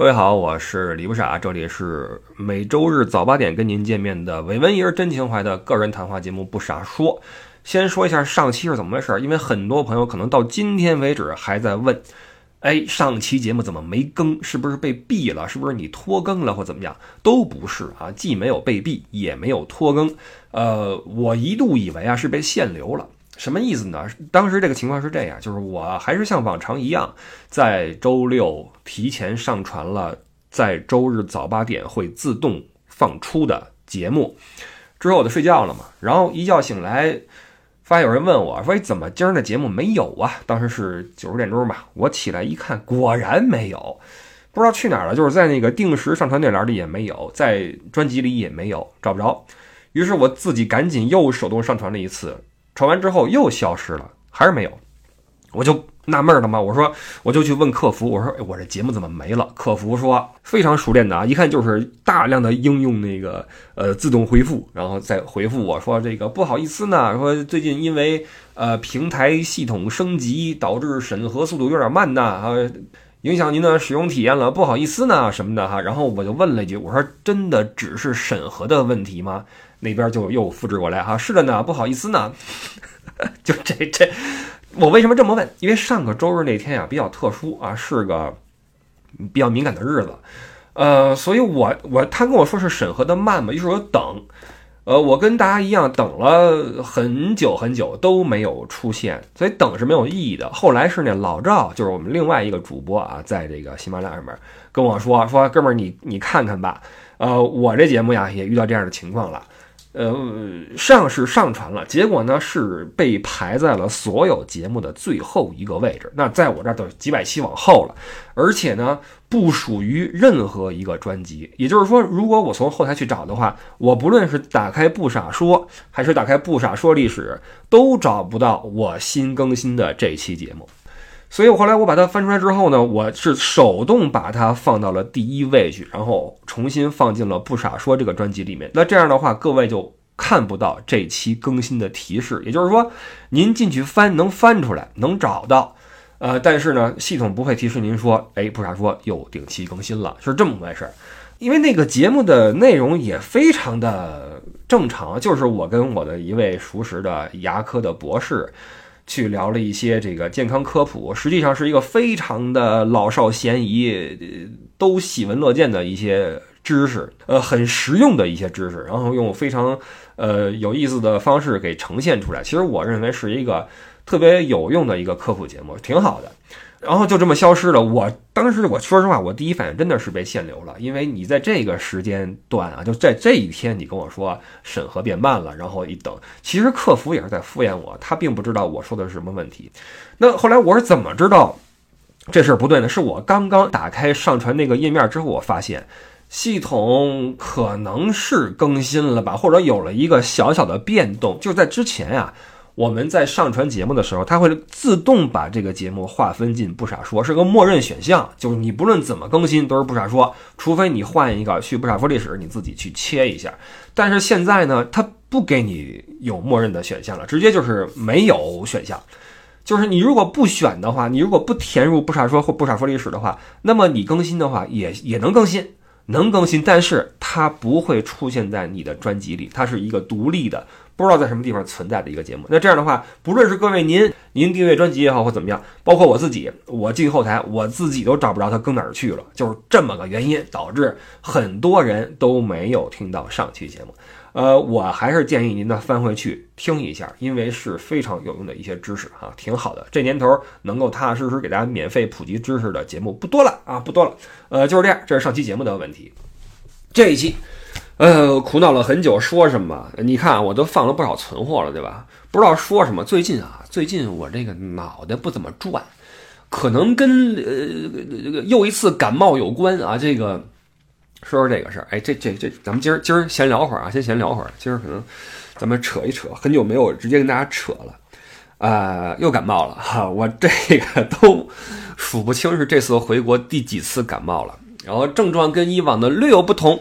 各位好，我是李不傻，这里是每周日早八点跟您见面的伪文爷真情怀的个人谈话节目《不傻说》。先说一下上期是怎么回事，因为很多朋友可能到今天为止还在问，哎，上期节目怎么没更？是不是被毙了？是不是你拖更了或怎么样？都不是啊，既没有被毙，也没有拖更。呃，我一度以为啊是被限流了。什么意思呢？当时这个情况是这样，就是我还是像往常一样，在周六提前上传了在周日早八点会自动放出的节目，之后我就睡觉了嘛。然后一觉醒来，发现有人问我说：“怎么今儿的节目没有啊？”当时是九十点钟吧，我起来一看，果然没有，不知道去哪儿了。就是在那个定时上传列表里也没有，在专辑里也没有，找不着。于是我自己赶紧又手动上传了一次。传完之后又消失了，还是没有，我就纳闷了嘛。我说，我就去问客服，我说，我这节目怎么没了？客服说非常熟练的啊，一看就是大量的应用那个呃自动回复，然后再回复我说这个不好意思呢，说最近因为呃平台系统升级导致审核速度有点慢呐，啊，影响您的使用体验了，不好意思呢什么的哈。然后我就问了一句，我说真的只是审核的问题吗？那边就又复制过来哈，是的呢，不好意思呢，就这这，我为什么这么问？因为上个周日那天呀比较特殊啊，是个比较敏感的日子，呃，所以我我他跟我说是审核的慢嘛，于是我等，呃，我跟大家一样等了很久很久都没有出现，所以等是没有意义的。后来是那老赵，就是我们另外一个主播啊，在这个喜马拉雅上面跟我说说，哥们儿你你看看吧，呃，我这节目呀也遇到这样的情况了。呃，上是上传了，结果呢是被排在了所有节目的最后一个位置。那在我这儿都几百期往后了，而且呢不属于任何一个专辑。也就是说，如果我从后台去找的话，我不论是打开不傻说，还是打开不傻说历史，都找不到我新更新的这期节目。所以，我后来我把它翻出来之后呢，我是手动把它放到了第一位去，然后重新放进了不傻说这个专辑里面。那这样的话，各位就看不到这期更新的提示。也就是说，您进去翻能翻出来，能找到，呃，但是呢，系统不会提示您说，哎，不傻说又定期更新了，是这么回事儿。因为那个节目的内容也非常的正常，就是我跟我的一位熟识的牙科的博士。去聊了一些这个健康科普，实际上是一个非常的老少咸宜，都喜闻乐见的一些知识，呃，很实用的一些知识，然后用非常呃有意思的方式给呈现出来。其实我认为是一个特别有用的一个科普节目，挺好的。然后就这么消失了。我当时我说实话，我第一反应真的是被限流了，因为你在这个时间段啊，就在这一天，你跟我说审核变慢了，然后一等，其实客服也是在敷衍我，他并不知道我说的是什么问题。那后来我是怎么知道这事儿不对呢？是我刚刚打开上传那个页面之后，我发现系统可能是更新了吧，或者有了一个小小的变动，就在之前呀。我们在上传节目的时候，它会自动把这个节目划分进不傻说，是个默认选项，就是你不论怎么更新都是不傻说，除非你换一个去不傻说历史，你自己去切一下。但是现在呢，它不给你有默认的选项了，直接就是没有选项。就是你如果不选的话，你如果不填入不傻说或不傻说历史的话，那么你更新的话也也能更新，能更新，但是它不会出现在你的专辑里，它是一个独立的。不知道在什么地方存在的一个节目，那这样的话，不论是各位您您订阅专辑也好或怎么样，包括我自己，我进后台我自己都找不着它更哪儿去了，就是这么个原因，导致很多人都没有听到上期节目。呃，我还是建议您呢翻回去听一下，因为是非常有用的一些知识哈，挺好的。这年头能够踏踏实实给大家免费普及知识的节目不多了啊，不多了。呃，就是这样，这是上期节目的问题，这一期。呃，苦恼了很久，说什么？你看，我都放了不少存货了，对吧？不知道说什么。最近啊，最近我这个脑袋不怎么转，可能跟呃这个又一次感冒有关啊。这个说说这个事儿，哎，这这这，咱们今儿今儿闲聊会儿啊，先闲聊会儿。今儿可能咱们扯一扯，很久没有直接跟大家扯了，啊，又感冒了哈。我这个都数不清是这次回国第几次感冒了，然后症状跟以往的略有不同。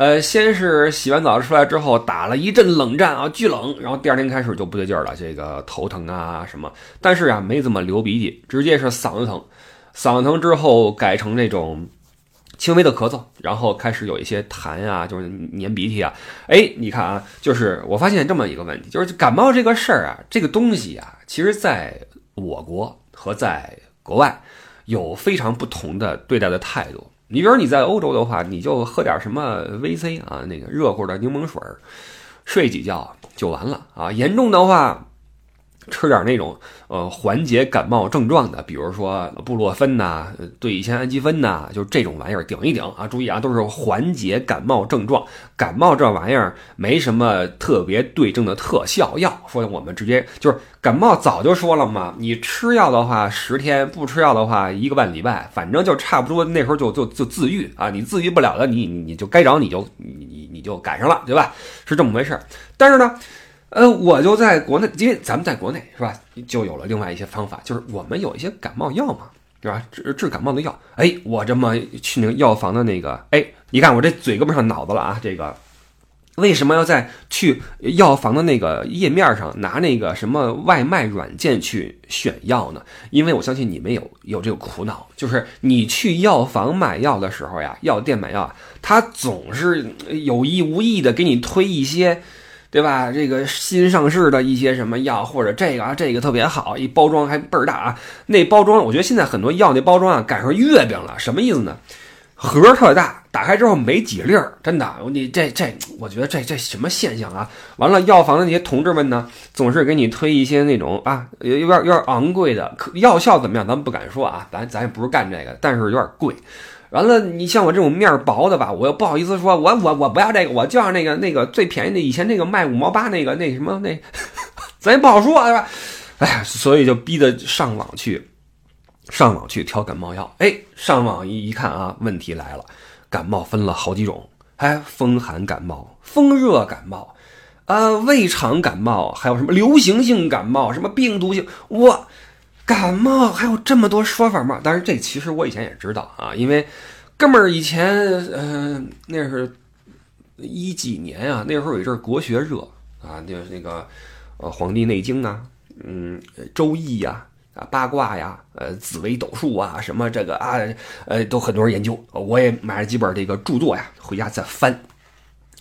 呃，先是洗完澡出来之后打了一阵冷战啊，巨冷，然后第二天开始就不对劲儿了，这个头疼啊什么，但是啊没怎么流鼻涕，直接是嗓子疼，嗓子疼之后改成那种轻微的咳嗽，然后开始有一些痰啊，就是粘鼻涕啊。哎，你看啊，就是我发现这么一个问题，就是感冒这个事儿啊，这个东西啊，其实在我国和在国外有非常不同的对待的态度。你比如你在欧洲的话，你就喝点什么 VC 啊，那个热乎的柠檬水，睡几觉就完了啊。严重的话。吃点那种呃缓解感冒症状的，比如说布洛芬呐、对乙酰氨基酚呐，就这种玩意儿顶一顶啊！注意啊，都是缓解感冒症状。感冒这玩意儿没什么特别对症的特效药，说我们直接就是感冒早就说了嘛，你吃药的话十天，不吃药的话一个半礼拜，反正就差不多那时候就就就自愈啊！你自愈不了的，你你就该着你就你你你就赶上了，对吧？是这么回事儿。但是呢。呃，我就在国内，因为咱们在国内是吧，就有了另外一些方法，就是我们有一些感冒药嘛，对吧？治治感冒的药。哎，我这么去那个药房的那个，哎，你看我这嘴跟不上脑子了啊！这个为什么要在去药房的那个页面上拿那个什么外卖软件去选药呢？因为我相信你们有有这个苦恼，就是你去药房买药的时候呀，药店买药，他总是有意无意的给你推一些。对吧？这个新上市的一些什么药，或者这个啊，这个特别好，一包装还倍儿大啊。那包装，我觉得现在很多药那包装啊，赶上月饼了。什么意思呢？盒儿特大，打开之后没几粒儿，真的。你这这，我觉得这这什么现象啊？完了，药房的那些同志们呢，总是给你推一些那种啊，有有点有点昂贵的，药效怎么样？咱们不敢说啊，咱咱也不是干这个，但是有点贵。完了，你像我这种面薄的吧，我又不好意思说，我我我不要这个，我就要那个那个最便宜的，以前那个卖五毛八那个那什么那，咱也不好说，对吧？哎呀，所以就逼得上网去，上网去挑感冒药。哎，上网一一看啊，问题来了，感冒分了好几种，哎，风寒感冒、风热感冒，啊，胃肠感冒，还有什么流行性感冒、什么病毒性，我。感冒还有这么多说法吗？但是这其实我以前也知道啊，因为哥们儿以前，嗯，那是一几年啊，那时候有一阵国学热啊，就是那个呃《黄帝内经》啊，嗯，《周易》呀，啊八卦呀，呃紫微斗数啊，什么这个啊，呃都很多人研究，我也买了几本这个著作呀，回家再翻，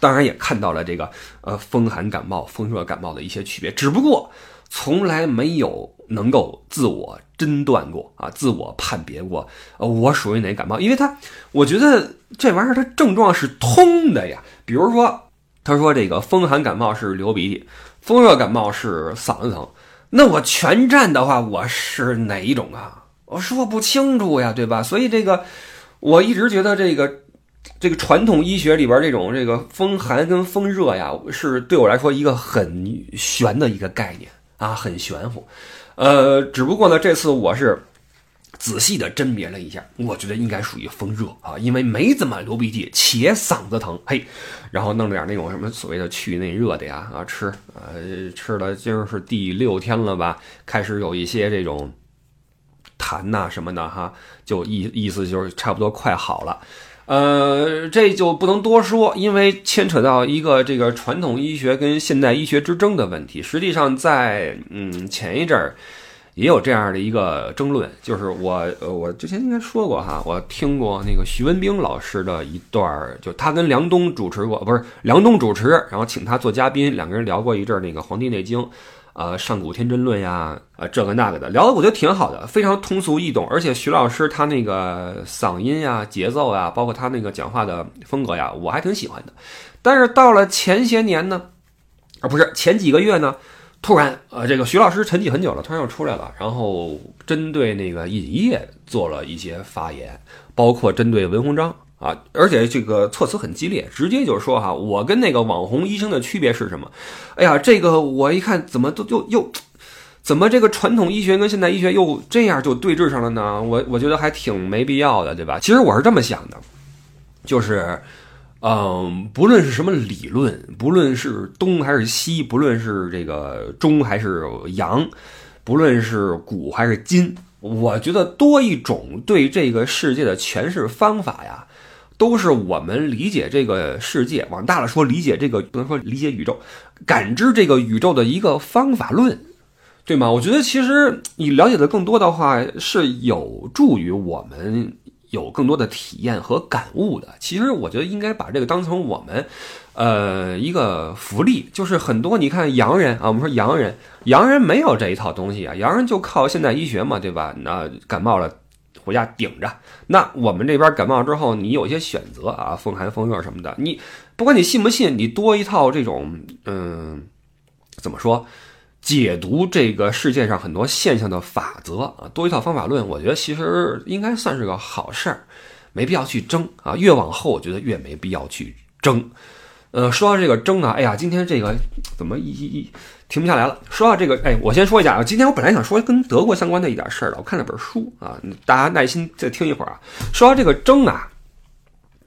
当然也看到了这个呃风寒感冒、风热感冒的一些区别，只不过从来没有。能够自我诊断过啊，自我判别过，呃，我属于哪感冒？因为他，我觉得这玩意儿它症状是通的呀。比如说，他说这个风寒感冒是流鼻涕，风热感冒是嗓子疼，那我全占的话，我是哪一种啊？我说不清楚呀，对吧？所以这个，我一直觉得这个这个传统医学里边这种这个风寒跟风热呀，是对我来说一个很玄的一个概念啊，很玄乎。呃，只不过呢，这次我是仔细的甄别了一下，我觉得应该属于风热啊，因为没怎么流鼻涕，且嗓子疼，嘿，然后弄了点那种什么所谓的去内热的呀，啊吃，呃吃了今儿是第六天了吧，开始有一些这种痰呐什么的哈，就意意思就是差不多快好了。呃，这就不能多说，因为牵扯到一个这个传统医学跟现代医学之争的问题。实际上，在嗯前一阵儿也有这样的一个争论，就是我呃我之前应该说过哈，我听过那个徐文兵老师的一段儿，就他跟梁冬主持过，不是梁冬主持，然后请他做嘉宾，两个人聊过一阵儿那个《黄帝内经》。呃，上古天真论呀，啊，这个那个的聊的我觉得挺好的，非常通俗易懂，而且徐老师他那个嗓音呀、节奏呀，包括他那个讲话的风格呀，我还挺喜欢的。但是到了前些年呢，啊，不是前几个月呢，突然，呃，这个徐老师沉寂很久了，突然又出来了，然后针对那个尹烨做了一些发言，包括针对文鸿章。啊，而且这个措辞很激烈，直接就是说哈，我跟那个网红医生的区别是什么？哎呀，这个我一看，怎么都又又，怎么这个传统医学跟现代医学又这样就对峙上了呢？我我觉得还挺没必要的，对吧？其实我是这么想的，就是，嗯，不论是什么理论，不论是东还是西，不论是这个中还是阳，不论是古还是今，我觉得多一种对这个世界的诠释方法呀。都是我们理解这个世界，往大了说，理解这个不能说理解宇宙，感知这个宇宙的一个方法论，对吗？我觉得其实你了解的更多的话，是有助于我们有更多的体验和感悟的。其实我觉得应该把这个当成我们，呃，一个福利。就是很多你看洋人啊，我们说洋人，洋人没有这一套东西啊，洋人就靠现代医学嘛，对吧？那感冒了回家顶着。那我们这边感冒之后，你有些选择啊，风寒风热什么的，你不管你信不信，你多一套这种，嗯，怎么说？解读这个世界上很多现象的法则啊，多一套方法论，我觉得其实应该算是个好事儿，没必要去争啊。越往后，我觉得越没必要去争。呃，说到这个争啊，哎呀，今天这个怎么一一一停不下来了？说到这个，哎，我先说一下啊，今天我本来想说跟德国相关的一点事儿的，我看了本书啊，大家耐心再听一会儿啊。说到这个争啊，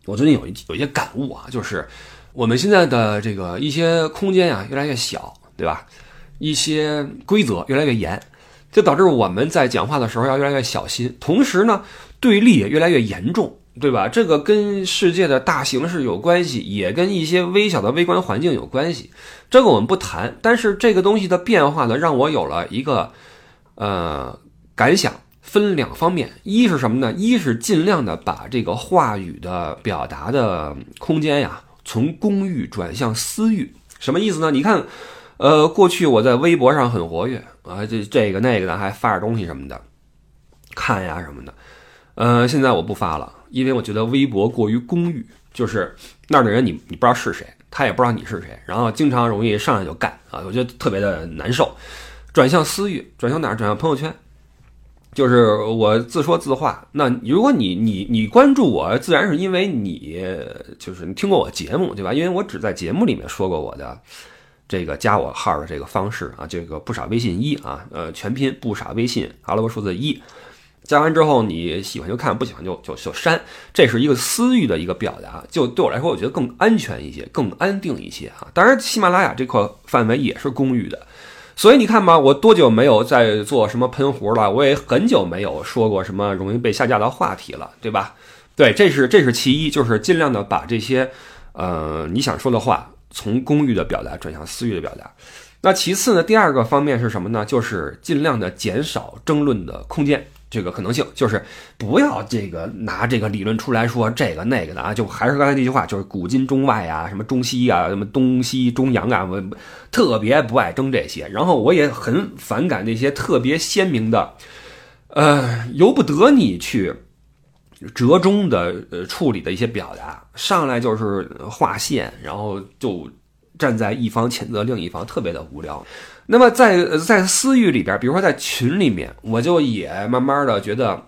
我最近有一有一些感悟啊，就是我们现在的这个一些空间啊越来越小，对吧？一些规则越来越严，就导致我们在讲话的时候要越来越小心。同时呢，对立也越来越严重，对吧？这个跟世界的大形势有关系，也跟一些微小的微观环境有关系。这个我们不谈，但是这个东西的变化呢，让我有了一个呃感想，分两方面。一是什么呢？一是尽量的把这个话语的表达的空间呀，从公域转向私域。什么意思呢？你看。呃，过去我在微博上很活跃啊，这这个那个的还发点东西什么的，看呀什么的。呃，现在我不发了，因为我觉得微博过于公域，就是那儿的人你你不知道是谁，他也不知道你是谁，然后经常容易上来就干啊，我觉得特别的难受。转向私域，转向哪儿？转向朋友圈，就是我自说自话。那如果你你你关注我，自然是因为你就是你听过我节目对吧？因为我只在节目里面说过我的。这个加我号的这个方式啊，这个不傻微信一啊，呃，全拼不傻微信，阿拉伯数字一，加完之后你喜欢就看，不喜欢就就就删，这是一个私域的一个表达，就对我来说，我觉得更安全一些，更安定一些啊。当然，喜马拉雅这块范围也是公域的，所以你看吧，我多久没有在做什么喷壶了？我也很久没有说过什么容易被下架的话题了，对吧？对，这是这是其一，就是尽量的把这些呃你想说的话。从公域的表达转向私域的表达，那其次呢？第二个方面是什么呢？就是尽量的减少争论的空间，这个可能性就是不要这个拿这个理论出来说这个那个的啊，就还是刚才那句话，就是古今中外啊，什么中西啊，什么东西中洋啊，我特别不爱争这些。然后我也很反感那些特别鲜明的，呃，由不得你去。折中的呃处理的一些表达，上来就是划线，然后就站在一方谴责另一方，特别的无聊。那么在在私域里边，比如说在群里面，我就也慢慢的觉得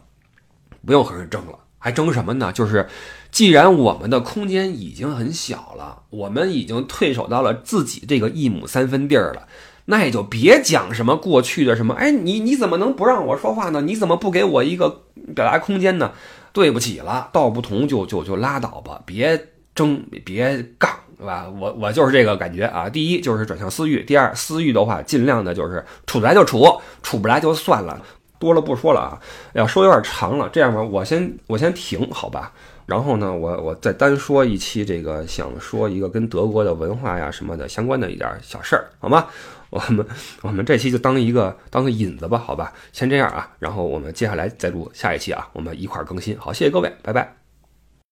不用和人争了，还争什么呢？就是既然我们的空间已经很小了，我们已经退守到了自己这个一亩三分地儿了，那也就别讲什么过去的什么，哎，你你怎么能不让我说话呢？你怎么不给我一个表达空间呢？对不起了，道不同就就就拉倒吧，别争，别杠，对吧？我我就是这个感觉啊。第一就是转向私域，第二私域的话，尽量的就是处得来就处，处不来就算了，多了不说了啊。要说有点长了，这样吧，我先我先停，好吧？然后呢，我我再单说一期这个，想说一个跟德国的文化呀什么的相关的一点小事儿，好吗？我们我们这期就当一个当个引子吧，好吧，先这样啊，然后我们接下来再录下一期啊，我们一块儿更新，好，谢谢各位，拜拜。